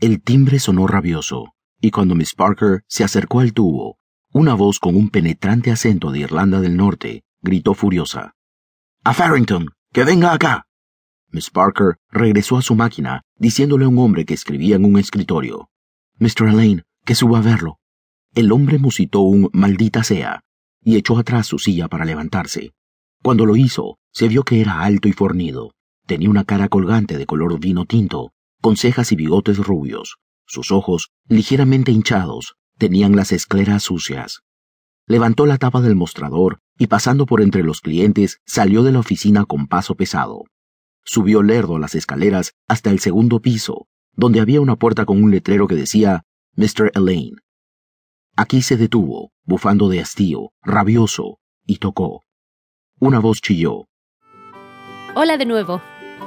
El timbre sonó rabioso, y cuando Miss Parker se acercó al tubo, una voz con un penetrante acento de Irlanda del Norte gritó furiosa. A Farrington, que venga acá. Miss Parker regresó a su máquina, diciéndole a un hombre que escribía en un escritorio. Mr. Elaine, que suba a verlo. El hombre musitó un maldita sea y echó atrás su silla para levantarse. Cuando lo hizo, se vio que era alto y fornido. Tenía una cara colgante de color vino tinto, con cejas y bigotes rubios. Sus ojos, ligeramente hinchados, tenían las escleras sucias. Levantó la tapa del mostrador y pasando por entre los clientes salió de la oficina con paso pesado. Subió lerdo las escaleras hasta el segundo piso, donde había una puerta con un letrero que decía Mr. Elaine. Aquí se detuvo, bufando de hastío, rabioso, y tocó. Una voz chilló. Hola de nuevo.